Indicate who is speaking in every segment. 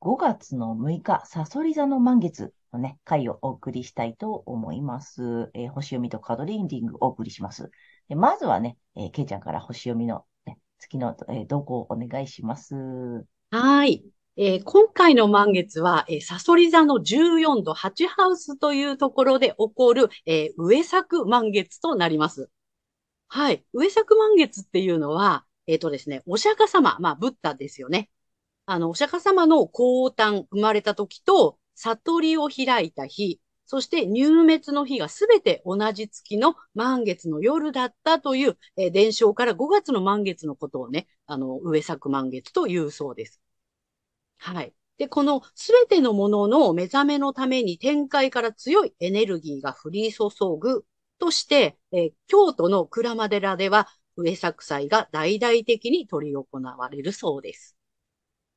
Speaker 1: 5月の6日、サソリ座の満月のね、回をお送りしたいと思います。えー、星読みとカードリーディングをお送りします。でまずはね、えー、ケイちゃんから星読みの、ね、月の、えー、動向をお願いします。
Speaker 2: はい。えー、今回の満月は、えー、サソリ座の14度8ハウスというところで起こる、えー、上作満月となります。はい。上作満月っていうのは、えっ、ー、とですね、お釈迦様、まあ、ブッダですよね。あの、お釈迦様の降誕、生まれた時と、悟りを開いた日、そして入滅の日がすべて同じ月の満月の夜だったという、えー、伝承から5月の満月のことをね、あの、上作満月というそうです。はい。で、このすべてのものの目覚めのために展開から強いエネルギーが降り注ぐとして、えー、京都の鞍馬寺では上作祭が大々的に取り行われるそうです。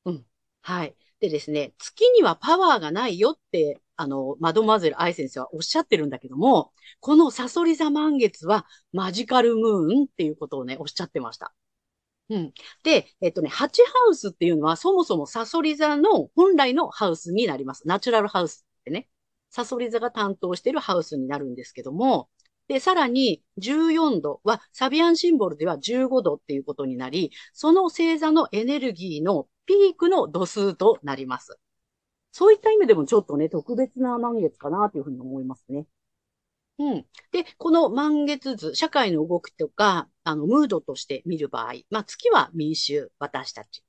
Speaker 2: うん。はい。でですね、月にはパワーがないよって、あの、マドマゼル愛先生はおっしゃってるんだけども、このサソリ座満月はマジカルムーンっていうことをね、おっしゃってました。うん。で、えっとね、ハチハウスっていうのはそもそもサソリ座の本来のハウスになります。ナチュラルハウスってね。サソリ座が担当しているハウスになるんですけども、で、さらに14度はサビアンシンボルでは15度っていうことになり、その星座のエネルギーのピークの度数となります。そういった意味でもちょっとね、特別な満月かなというふうに思いますね。うん。で、この満月図、社会の動きとか、あの、ムードとして見る場合、まあ、月は民衆、私たち。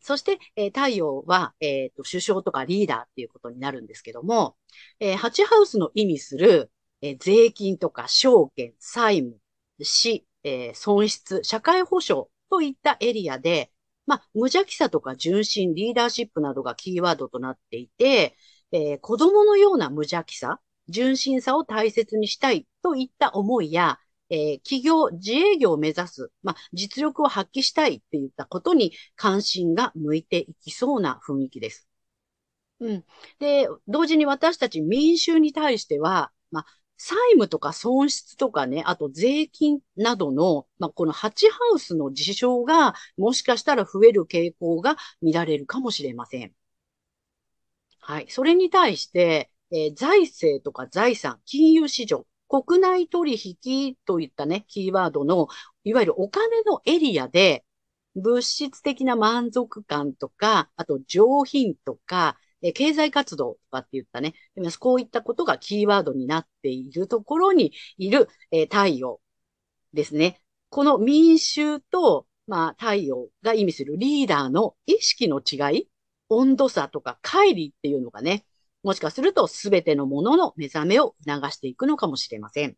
Speaker 2: そして、えー、太陽は、えっ、ー、と、首相とかリーダーっていうことになるんですけども、えー、ハチハウスの意味する、えー、税金とか証券、債務、死、えー、損失、社会保障といったエリアで、まあ、無邪気さとか純真、リーダーシップなどがキーワードとなっていて、えー、子供のような無邪気さ、純真さを大切にしたいといった思いや、えー、企業、自営業を目指す、まあ、実力を発揮したいっていったことに関心が向いていきそうな雰囲気です。うん。で、同時に私たち民衆に対しては、まあ、債務とか損失とかね、あと税金などの、まあ、このハチハウスの事象が、もしかしたら増える傾向が見られるかもしれません。はい。それに対して、えー、財政とか財産、金融市場、国内取引といったね、キーワードの、いわゆるお金のエリアで、物質的な満足感とか、あと上品とか、え経済活動とかって言ったね、こういったことがキーワードになっているところにいる、え太陽ですね。この民衆と、まあ、太陽が意味するリーダーの意識の違い、温度差とか乖離っていうのがね、もしかすると全てのものの目覚めを促していくのかもしれません。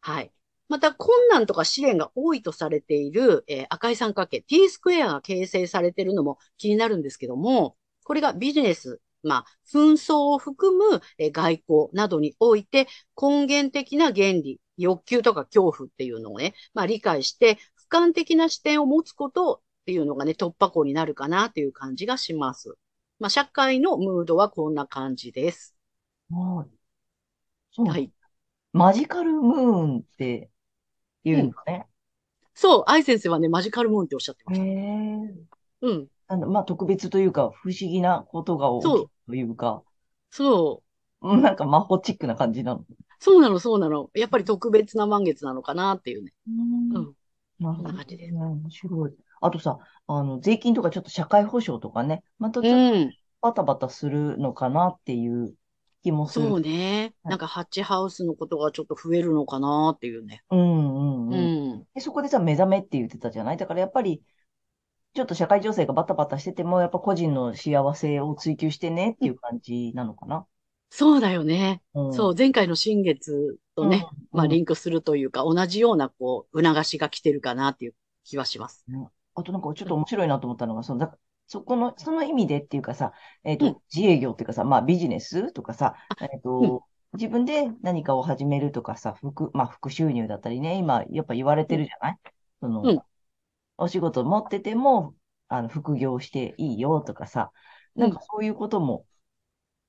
Speaker 2: はい。また、困難とか試練が多いとされている、えー、赤い三角形、T スクエアが形成されているのも気になるんですけども、これがビジネス、まあ、紛争を含む、えー、外交などにおいて根源的な原理、欲求とか恐怖っていうのをね、まあ理解して、俯瞰的な視点を持つことっていうのがね、突破口になるかなっていう感じがします。まあ、社会のムードはこんな感じです。
Speaker 1: はい。そう。はい。マジカルムーンって言うんだね。
Speaker 2: そう、愛先生はね、マジカルムーンっておっしゃってまし
Speaker 1: た。へ
Speaker 2: え。うん。
Speaker 1: あの、まあ、特別というか、不思議なことが起きるというか、
Speaker 2: そ
Speaker 1: う。なんか魔法チックな感じなの。
Speaker 2: そうなの、そうなの。やっぱり特別な満月なのかなっていうね。
Speaker 1: うん。うん。なるほど。な感じです。面白い。あとさ、あの、税金とかちょっと社会保障とかね、またちょっとバタバタするのかなっていう気もす
Speaker 2: そう
Speaker 1: る。
Speaker 2: ね。
Speaker 1: はい
Speaker 2: なんかハッチハウスのことがちょっと増えるのかなっていうね。
Speaker 1: うんうん
Speaker 2: う
Speaker 1: うん。
Speaker 2: ん。
Speaker 1: で、そこでさ、目覚めって言ってたじゃない？だからやっぱり、ちょっと社会情勢がバタバタしてても、やっぱ個人の幸せを追求してねっていう感じなのかな。
Speaker 2: そうだよね。
Speaker 1: うん。
Speaker 2: そう、前回の新月とね、
Speaker 1: うん、
Speaker 2: まあ
Speaker 1: うん
Speaker 2: リンクするというか、同じようなこう、促しが来てるかなっていう気はします。
Speaker 1: あとなんかちょっと面白いなと思ったのが、その、だそこの、その意味でっていうかさ、えっと、
Speaker 2: うん。
Speaker 1: 自営業っていうかさ、まあビジネスとかさ、えっ
Speaker 2: うん。
Speaker 1: と、自分で何かを始めるとかさ、副、まあ副収入だったりね、今やっぱ言われてるじゃない？その、
Speaker 2: うん
Speaker 1: お仕事持ってても、あの、副業していいよとかさ、なんかそういうことも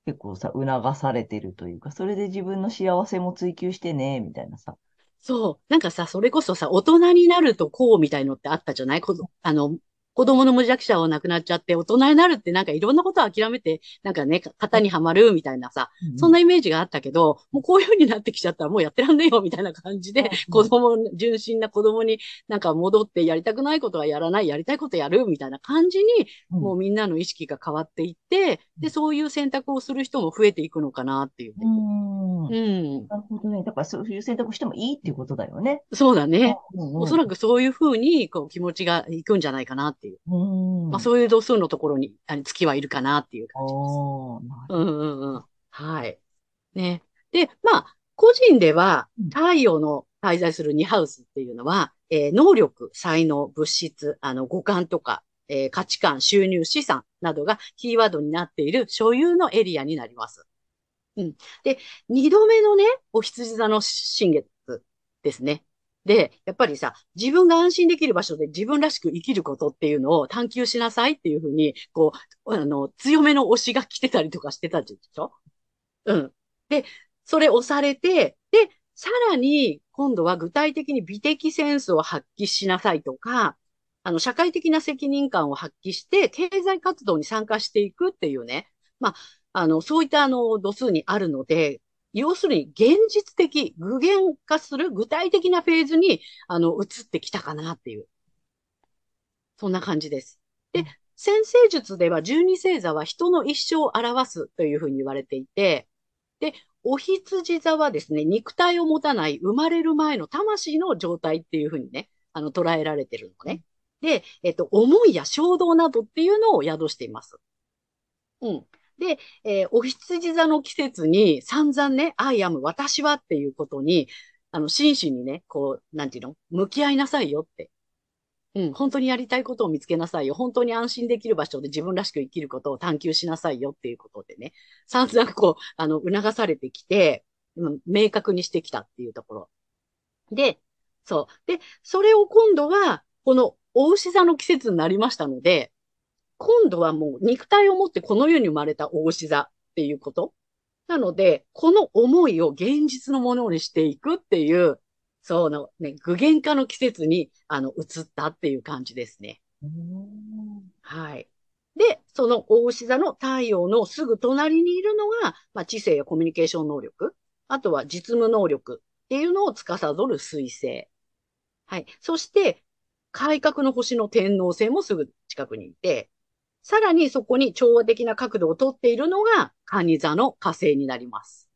Speaker 1: 結構さ、促されてるというか、それで自分の幸せも追求してね、みたいなさ。
Speaker 2: そう。なんかさ、それこそさ、大人になるとこうみたいのってあったじゃない？あの、子供の無弱者は亡くなっちゃって、大人になるってなんかいろんなことを諦めて、なんかね、型にはまるみたいなさ、そんなイメージがあったけど、もうこういう風になってきちゃったらもうやってらんねえよみたいな感じで
Speaker 1: うん、
Speaker 2: 子供、純真な子供になんか戻ってやりたくないことはやらない、やりたいことやるみたいな感じに、
Speaker 1: うん
Speaker 2: もうみんなの意識が変わっていって、で、そういう選択をする人も増えていくのかなっていうね。
Speaker 1: うん。
Speaker 2: うん。
Speaker 1: なるほどね。だからそういう選択してもいいっていうことだよね。
Speaker 2: そうだね。
Speaker 1: うんうん
Speaker 2: おそらくそういう風に、こう、気持ちがいくんじゃないかなっていう。
Speaker 1: うん。
Speaker 2: まあ、そういう度数のところに、あの月はいるかなっていう感じです。うんうんうん。はい。ね。で、まあ、個人では
Speaker 1: うん、
Speaker 2: 太陽の滞在する2ハウスっていうのは、えー能力、才能、物質、あの、五感とか、えー価値観、収入、資産などがキーワードになっている所有のエリアになります。うん。で、二度目のね、お羊座の新月ですね。で、やっぱりさ、自分が安心できる場所で自分らしく生きることっていうのを探求しなさいっていうふうに、こう、あの、強めの推しが来てたりとかしてたでしょ？うん。で、それ押されて、で、さらに、今度は具体的に美的センスを発揮しなさいとか、あの、社会的な責任感を発揮して、経済活動に参加していくっていうね。まあ、あの、そういったあの、度数にあるので、要するに現実的、具現化する具体的なフェーズに、あの、移ってきたかなっていう。そんな感じです。で、先生術では十二星座は人の一生を表すというふうに言われていて、で、お羊座はですね、肉体を持たない生まれる前の魂の状態っていうふうにね、あの、捉えられてるのね。で、えっと、思いや衝動などっていうのを宿しています。うん。で、えーお羊座の季節に散々ね、I am 私はっていうことに、あの、真摯にね、こう、なんていうの？向き合いなさいよって。うん、本当にやりたいことを見つけなさいよ。本当に安心できる場所で自分らしく生きることを探求しなさいよっていうことでね、散々こう、あの、促されてきて、明確にしてきたっていうところ。で、そう。で、それを今度は、この、お牛座の季節になりましたので、今度はもう肉体を持ってこの世に生まれたお牛座っていうこと。なので、この思いを現実のものにしていくっていう、そのね、具現化の季節に、あの、移ったっていう感じですね。はい。で、その大牛座の太陽のすぐ隣にいるのが、まあ、知性やコミュニケーション能力、あとは実務能力っていうのを司る水星。はい。そして、改革の星の天王星もすぐ近くにいて、さらにそこに調和的な角度をとっているのが、蟹座の火星になります。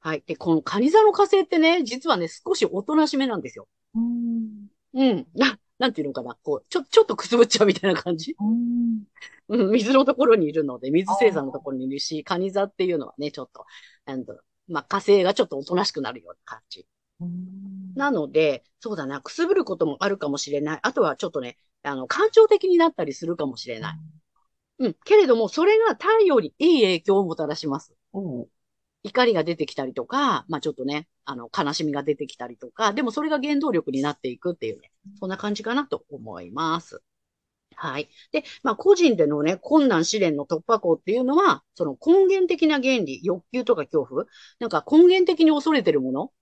Speaker 2: はい。で、この蟹座の火星ってね、実はね、少しおとなしめなんですよ。
Speaker 1: うん
Speaker 2: うん。な、なんていうのかな。こう、ちょ、ちょっとくすぶっちゃうみたいな感じ。
Speaker 1: うん
Speaker 2: うん、水のところにいるので、水星座のところにいるし、蟹座っていうのはね、ちょっと、なんだろうまあ、火星がちょっとおとなしくなるような感じ。
Speaker 1: うん
Speaker 2: なので、そうだな、くすぶることもあるかもしれない。あとはちょっとね、あの、感情的になったりするかもしれない。うん。けれども、それが太陽にいい影響をもたらします。
Speaker 1: おう
Speaker 2: 怒りが出てきたりとか、まあちょっとね、あの、悲しみが出てきたりとか、でもそれが原動力になっていくっていうね、そんな感じかなと思います。はい。で、まあ個人でのね、困難試練の突破口っていうのは、その根源的な原理、欲求とか恐怖、なんか根源的に恐れてるもの？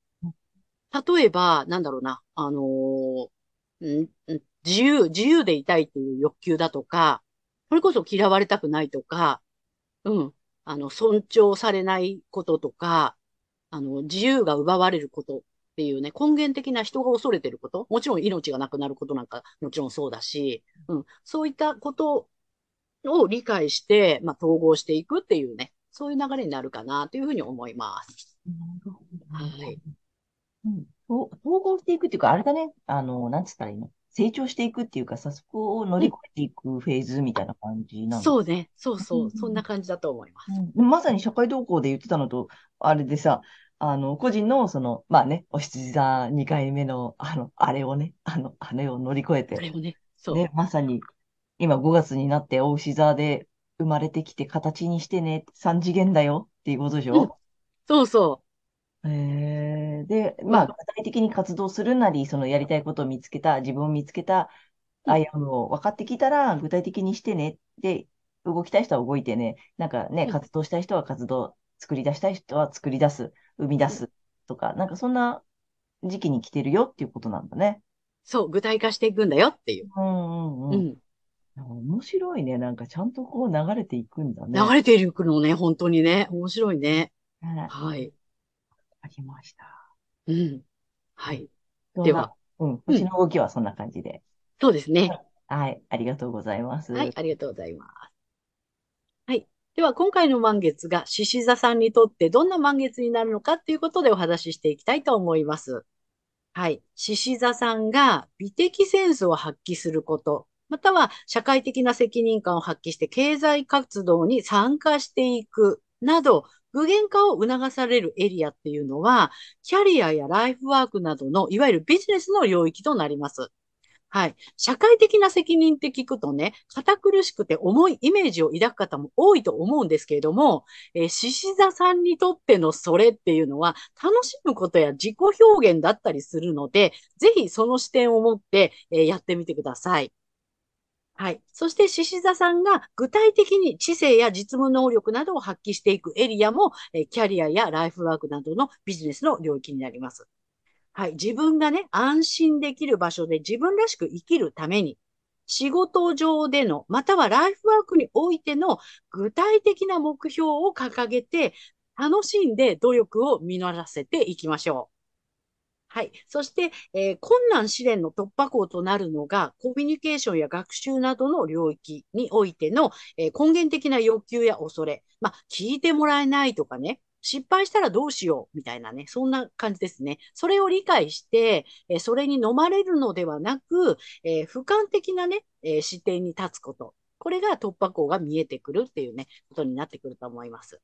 Speaker 2: 例えば、なんだろうな、あのー自由、自由でいたいっていう欲求だとか、それこそ嫌われたくないとか、うん。あの、尊重されないこととか、あの、自由が奪われることっていうね、根源的な人が恐れてること、もちろん命がなくなることなんかもちろんそうだし、うん、そういったことを理解して、まあ、統合していくっていうね、そういう流れになるかなというふうに思います。
Speaker 1: なるほど。
Speaker 2: はい。
Speaker 1: うん。と統合していくっていうか、あれだね。あの、なんつったらいいの？成長していくっていうかさ、そこを乗り越えていくフェーズみたいな感じなの。
Speaker 2: そうね。そうそうう。
Speaker 1: ん
Speaker 2: そんな感じだと思います。
Speaker 1: うんまさに社会動向で言ってたのと、あれでさ、あの、個人の、その、まあね、お羊座2回目の、あの、あれをね、あの、あれを乗り越えて、
Speaker 2: あれもね、そう。
Speaker 1: ね、まさに、今5月になって、お牛座で生まれてきて形にしてね、3次元だよっていうことでしょ？
Speaker 2: そうそ
Speaker 1: えー、で、まあ、具体的に活動するなり、そのやりたいことを見つけた、自分を見つけた、
Speaker 2: うん
Speaker 1: アイアムを分かってきたら、具体的にしてね。で、動きたい人は動いてね。なんかね、
Speaker 2: うん
Speaker 1: 活動したい人は活動、作り出したい人は作り出す、生み出すとか、なんかそんな時期に来てるよっていうことなんだね。
Speaker 2: う。そう、具体化していくんだよっていう。
Speaker 1: うんうん
Speaker 2: う
Speaker 1: うん。
Speaker 2: ん。
Speaker 1: 面白いね。なんかちゃんとこう流れていくんだね。
Speaker 2: 流れていくのね、本当にね。面白いね。
Speaker 1: ね
Speaker 2: はい。
Speaker 1: ありました。
Speaker 2: うん。はい。では、
Speaker 1: うん、星の動きはそんな感じで。
Speaker 2: そうですね。
Speaker 1: はい、ありがとうございます。
Speaker 2: はい、ありがとうございます。はい。では、今回の満月が獅子座さんにとってどんな満月になるのかっていうことでお話ししていきたいと思います。はい。獅子座さんが美的センスを発揮すること、または社会的な責任感を発揮して経済活動に参加していくなど、具現化を促されるエリアっていうのは、キャリアやライフワークなどのいわゆるビジネスの領域となります。はい。社会的な責任って聞くとね、堅苦しくて重いイメージを抱く方も多いと思うんですけれども、えー獅子座さんにとってのそれっていうのは、楽しむことや自己表現だったりするので、ぜひその視点を持って、えーやってみてください。はい。そして、獅子座さんが具体的に知性や実務能力などを発揮していくエリアも、えキャリアやライフワークなどのビジネスの領域になります。はい。自分がね、安心できる場所で自分らしく生きるために、仕事上での、またはライフワークにおいての具体的な目標を掲げて、楽しんで努力を実らせていきましょう。はい。そして、えー困難試練の突破口となるのが、コミュニケーションや学習などの領域においての、えー根源的な欲求や恐れ。まあ、聞いてもらえないとかね、失敗したらどうしようみたいなね、そんな感じですね。それを理解して、えーそれに飲まれるのではなく、えー俯瞰的なね、えー視点に立つこと。これが突破口が見えてくるっていうね、ことになってくると思います。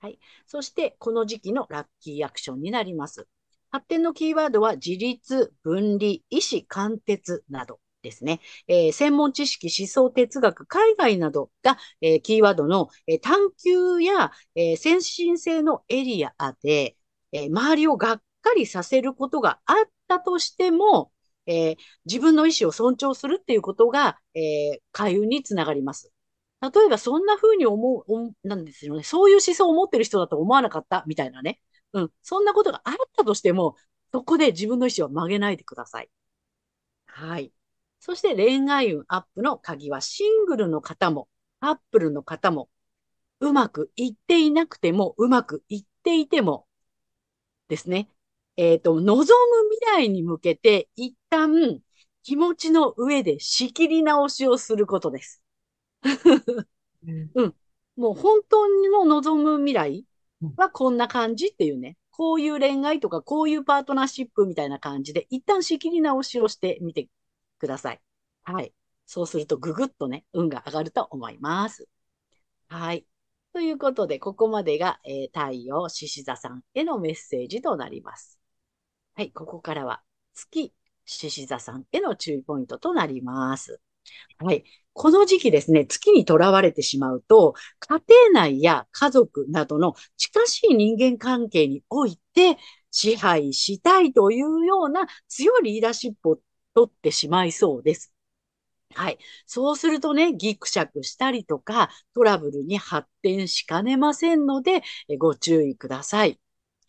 Speaker 2: はい。そして、この時期のラッキーアクションになります。発展のキーワードは自立、分離、意思貫徹などですね。えー専門知識、思想、哲学、海外などが、えーキーワードの、えー探求や、えー先進性のエリアで、えー周りをがっかりさせることがあったとしても、えー自分の意思を尊重するっていうことが、えー開運につながります。例えば、そんな風に思う、なんですよね。そういう思想を持ってる人だと思わなかった、みたいなね。うん。そんなことがあったとしても、そこで自分の意思は曲げないでください。はい。そして恋愛運アップの鍵はシングルの方も、カップルの方も、うまくいっていなくても、うまくいっていても、ですね。えっ、と、望む未来に向けて、一旦気持ちの上で仕切り直しをすることです。うん。もう本当の望む未来はこんな感じっていうね。こういう恋愛とかこういうパートナーシップみたいな感じで、一旦仕切り直しをしてみてください。はい。そうするとぐぐっとね、運が上がると思います。はい。ということで、ここまでが、えー太陽獅子座さんへのメッセージとなります。はい。ここからは月獅子座さんへの注意ポイントとなります。はい。この時期ですね、月にとらわれてしまうと、家庭内や家族などの近しい人間関係において支配したいというような強いリーダーシップを取ってしまいそうです。はい。そうするとね、ギクシャクしたりとか、トラブルに発展しかねませんので、ご注意ください。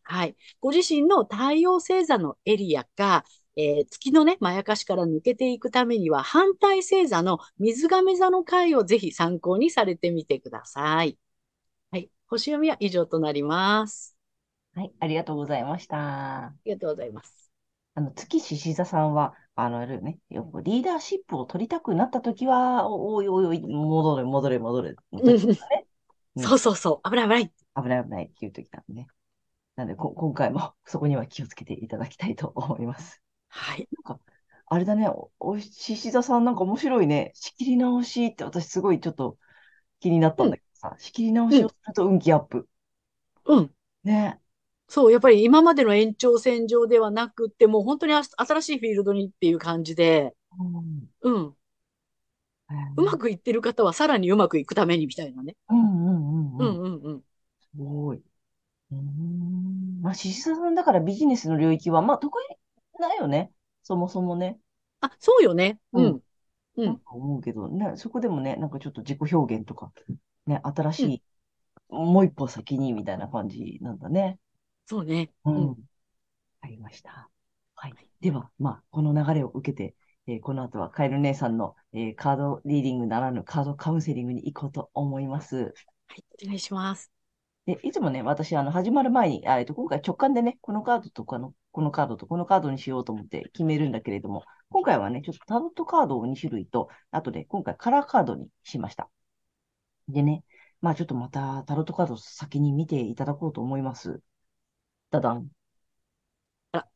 Speaker 2: はい。ご自身の太陽星座のエリアか、えー月のね、まやかしから抜けていくためには、反対星座の水亀座の回をぜひ参考にされてみてください。はい。星読みは以上となります。
Speaker 1: はい、ありがとうございました。
Speaker 2: ありがとうございます。
Speaker 1: あの、月獅子座さんは、あの、あれよね、よくリーダーシップを取りたくなったときは、おおいおいおい、戻れ、戻れ、戻れ。
Speaker 2: うん
Speaker 1: ねうん
Speaker 2: そうそうそう。危ない危ない。
Speaker 1: 危ない危ないっていう時なんでね。なんでこ、今回もそこには気をつけていただきたいと思います。
Speaker 2: はい。
Speaker 1: なんか、あれだね、お、おしし座さんなんか面白いね。仕切り直しって私すごいちょっと気になったんだけどさ、仕切り直しをすると運気アップ。
Speaker 2: うん。
Speaker 1: ね。
Speaker 2: そう、やっぱり今までの延長線上ではなくって、もう本当にあ新しいフィールドにっていう感じで、
Speaker 1: うん。
Speaker 2: うん。
Speaker 1: えー
Speaker 2: うまくいってる方はさらにうまくいくためにみたいなね。
Speaker 1: うんうんうんうん。
Speaker 2: うんうんうん。
Speaker 1: すごい。うーん。まあ、獅子座さんだからビジネスの領域は、まあ、得意だよね。そもそもね。
Speaker 2: あ、そうよね。う
Speaker 1: うん
Speaker 2: ん。うん。
Speaker 1: なんか思うけど、ね、そこでもね、なんかちょっと自己表現とか、ね、新しい、もう一歩先にみたいな感じなんだね。
Speaker 2: そうね。
Speaker 1: う
Speaker 2: うんん。
Speaker 1: ありました。はい。では、まあ、この流れを受けて、えーこの後はカエル姉さんの、えーカードリーディングならぬカードカウンセリングに行こうと思います。
Speaker 2: はい。お願いします。
Speaker 1: で、いつもね、私、あの、始まる前に、あえっと、今回直感でね、このカードとこの、このカードとこのカードにしようと思って決めるんだけれども、今回はね、ちょっとタロットカードを2種類と、あとで、今回カラーカードにしました。でね、まあちょっとまたタロットカードを先に見ていただこうと思います。ダダン。
Speaker 2: あ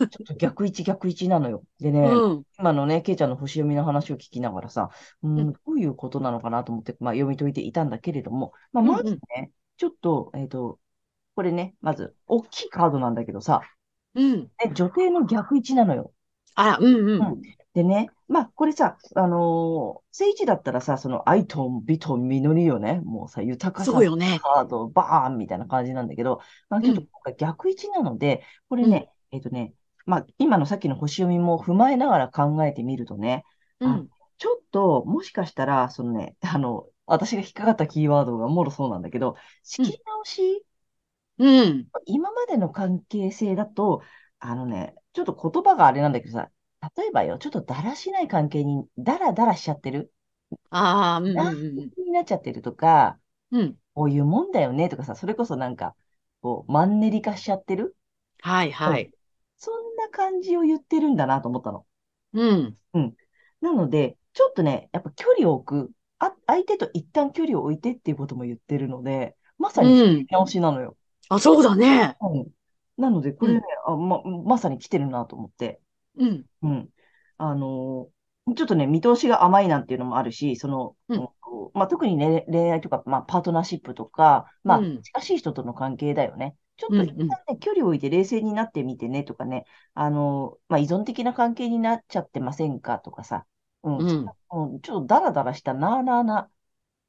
Speaker 1: ちょっと逆位置逆位置なのよ。でね、
Speaker 2: うん。
Speaker 1: 今のね、ケイちゃんの星読みの話を聞きながらさ、うん、
Speaker 2: うん
Speaker 1: どういうことなのかなと思って、まあ、読み解いていたんだけれども、まあ、
Speaker 2: うんうん
Speaker 1: まずね、ちょっと、えっと、これね、まず、大きいカードなんだけどさ、
Speaker 2: うん。
Speaker 1: ね、女帝の逆位置なのよ。
Speaker 2: あら、うんう
Speaker 1: うんん。でね、まあ、これさ、あのー正位置だったらさ、その愛と美と実りよね、もうさ、豊かさ
Speaker 2: そうよね。
Speaker 1: カード、バーンみたいな感じなんだけど、まあ、ちょっと逆位置なので、これね、えっとね、まあ、今のさっきの星読みも踏まえながら考えてみるとね、
Speaker 2: うん。
Speaker 1: ちょっと、もしかしたら、そのね、あの、私が引っかかったキーワードがもろそうなんだけど、仕切り直し、
Speaker 2: うん。
Speaker 1: 今までの関係性だと、あのね、ちょっと言葉があれなんだけどさ、例えばよ、ちょっとだらしない関係に、だらだらしちゃってる、
Speaker 2: ああ、うんうん
Speaker 1: になっちゃってるとか、
Speaker 2: うん。うん。
Speaker 1: こういうもんだよねとかさ、それこそなんか、こう、マンネリ化しちゃってる？
Speaker 2: はいはい。
Speaker 1: そんな感じを言ってるんだなと思ったの。
Speaker 2: うん。
Speaker 1: なので、ちょっとね、やっぱ距離を置く、あ、相手と一旦距離を置いてっていうことも言ってるので、まさに直しなのよ。
Speaker 2: あ、そうだね。
Speaker 1: うん。なので、これね、あ、ま、まさに来てるなと思って。
Speaker 2: うん。
Speaker 1: うん。あのーちょっとね、見通しが甘いなんていうのもあるし、その、
Speaker 2: うん
Speaker 1: まあ、特にね、恋愛とか、まあ、パートナーシップとか、まあ、
Speaker 2: うん
Speaker 1: 近しい人との関係だよね。ちょっと一
Speaker 2: うんうん
Speaker 1: 旦ね、距離を置いて冷静になってみてねとかね、あのーまあ、依存的な関係になっちゃってませんかとかさ、うん、
Speaker 2: うん
Speaker 1: うんちょっとダラダラしたなあなあな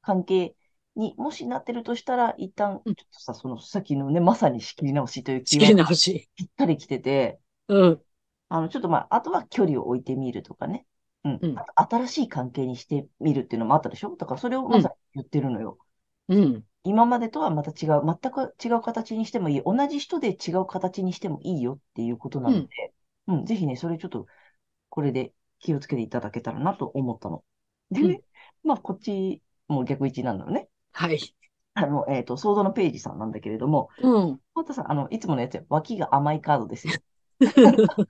Speaker 1: 関係にもしなってるとしたら、一旦、ち
Speaker 2: うん
Speaker 1: ょっとさ、その、さっきのね、まさに仕切り直しというキ
Speaker 2: 仕切り
Speaker 1: ーワード
Speaker 2: 直し。
Speaker 1: ぴったり来てて、
Speaker 2: うん。
Speaker 1: あの、ちょっとまあ、あとは距離を置いてみるとかね。うん。
Speaker 2: うん
Speaker 1: 新しい関係にしてみるっていうのもあったでしょ？だからそれをまさに言ってるのよ。
Speaker 2: うん。
Speaker 1: 今までとはまた違う、全く違う形にしてもいい。同じ人で違う形にしてもいいよっていうことなので、うん、ぜひね、それちょっと、これで気をつけていただけたらなと思ったの。でね、まあ、こっちも逆位置なんだよね。
Speaker 2: はい。
Speaker 1: あの、えっと、ソードのページさんなんだけれども、
Speaker 2: うん。
Speaker 1: またさ、あの、いつものやつよ。脇が甘いカードですよ。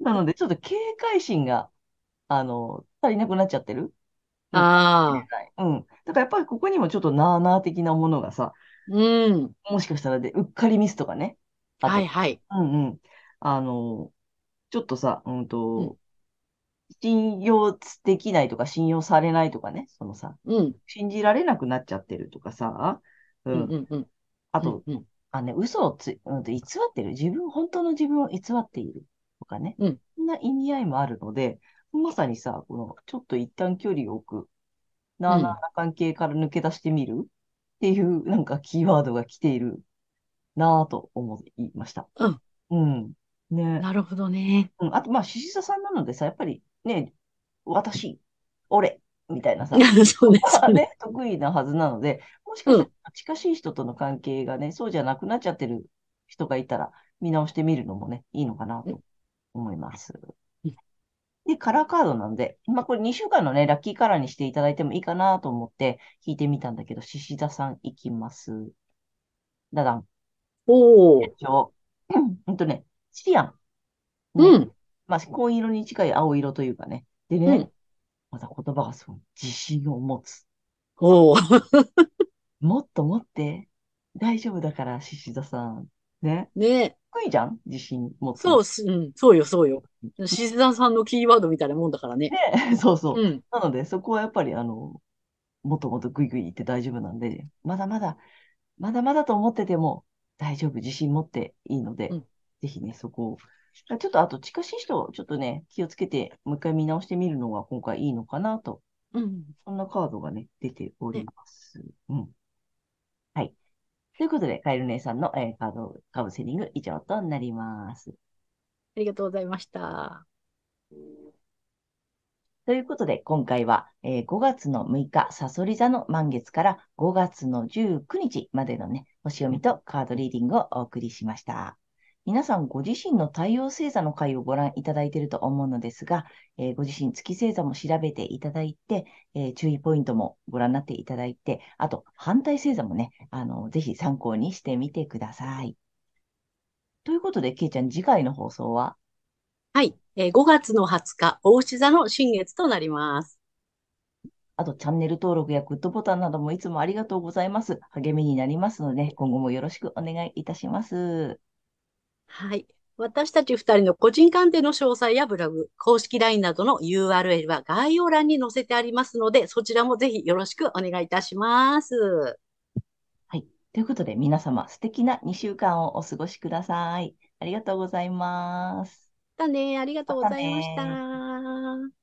Speaker 1: なので、ちょっと警戒心が、あの、足りなくなっちゃってる
Speaker 2: ああ。
Speaker 1: うん。だからやっぱりここにもちょっとなあなあ的なものがさ、
Speaker 2: うん。
Speaker 1: もしかしたらで、うっかりミスとかね。
Speaker 2: はいはい。
Speaker 1: うんうん。あの、ちょっとさ、うんと、
Speaker 2: うん
Speaker 1: 信用できないとか信用されないとかね、そのさ、
Speaker 2: うん。
Speaker 1: 信じられなくなっちゃってるとかさ、う。
Speaker 2: うんんうんうん。
Speaker 1: あと、
Speaker 2: うんうん
Speaker 1: あね、嘘をつ、うんと、偽ってる。自分、本当の自分を偽っているとかね。
Speaker 2: うん
Speaker 1: そんな意味合いもあるので、まさにさ、この、ちょっと一旦距離を置く、なあなあな関係から抜け出してみるっていう、なんかキーワードが来ているなぁと思いました。
Speaker 2: うん。
Speaker 1: うん。ね。
Speaker 2: なるほどね。
Speaker 1: うん。あと、まあ、獅子座さんなのでさ、やっぱりね、私、俺、みたいなさ、
Speaker 2: そうね、そうね。
Speaker 1: ね、得意なはずなので、もしかしたら近しい人との関係がね、そうじゃなくなっちゃってる人がいたら、見直してみるのもね、いいのかなと思います
Speaker 2: うん。
Speaker 1: で、カラーカードなんで、まあこれ2週間のね、ラッキーカラーにしていただいてもいいかなと思って引いてみたんだけど、獅子座さんいきます。ダダン。
Speaker 2: おお。
Speaker 1: うん、ほんとね、シアン。ね
Speaker 2: うん。
Speaker 1: まあ、紺色に近い青色というかね。でね、
Speaker 2: うん
Speaker 1: また言葉がすごい。自信を持つ。
Speaker 2: おお。
Speaker 1: もっと持って。大丈夫だから、獅子座さん。ね。
Speaker 2: ね
Speaker 1: 低いじゃん？自信持って。
Speaker 2: そうす、うん、そうよ、そうよ。獅子座さんのキーワードみたいなもんだからね。
Speaker 1: ね。そうそう。
Speaker 2: うん。
Speaker 1: なので、そこはやっぱり、あの、もっともっとグイグイ行って大丈夫なんで、まだまだ、まだまだと思ってても大丈夫、自信持っていいので、
Speaker 2: うん
Speaker 1: ぜひね、そこを。ちょっとあと、近しい人、ちょっとね、気をつけて、もう一回見直してみるのが今回いいのかなと、
Speaker 2: うん。
Speaker 1: そんなカードがね、出ております。うん。はい。ということで、カエル姉さんの、えーカードカウンセリング以上となります。
Speaker 2: ありがとうございました。
Speaker 1: ということで、今回は、えー5月の6日、サソリ座の満月から5月の19日までのね、星読みとカードリーディングをお送りしました。皆さん、ご自身の太陽星座の回をご覧いただいていると思うのですが、えーご自身月星座も調べていただいて、えー注意ポイントもご覧になっていただいて、あと、反対星座もね、あの、ぜひ参考にしてみてください。ということで、けいちゃん、次回の放送は？
Speaker 2: はい。えー5月の20日、大牛座の新月となります。
Speaker 1: あと、チャンネル登録やグッドボタンなどもいつもありがとうございます。励みになりますので、今後もよろしくお願いいたします。
Speaker 2: はい。私たち二人の個人鑑定の詳細やブログ、公式 LINE などの URL は概要欄に載せてありますので、そちらもぜひよろしくお願いいたします。
Speaker 1: はい。ということで、皆様、素敵な2週間をお過ごしください。ありがとうございます。
Speaker 2: だね。ありがとうございました。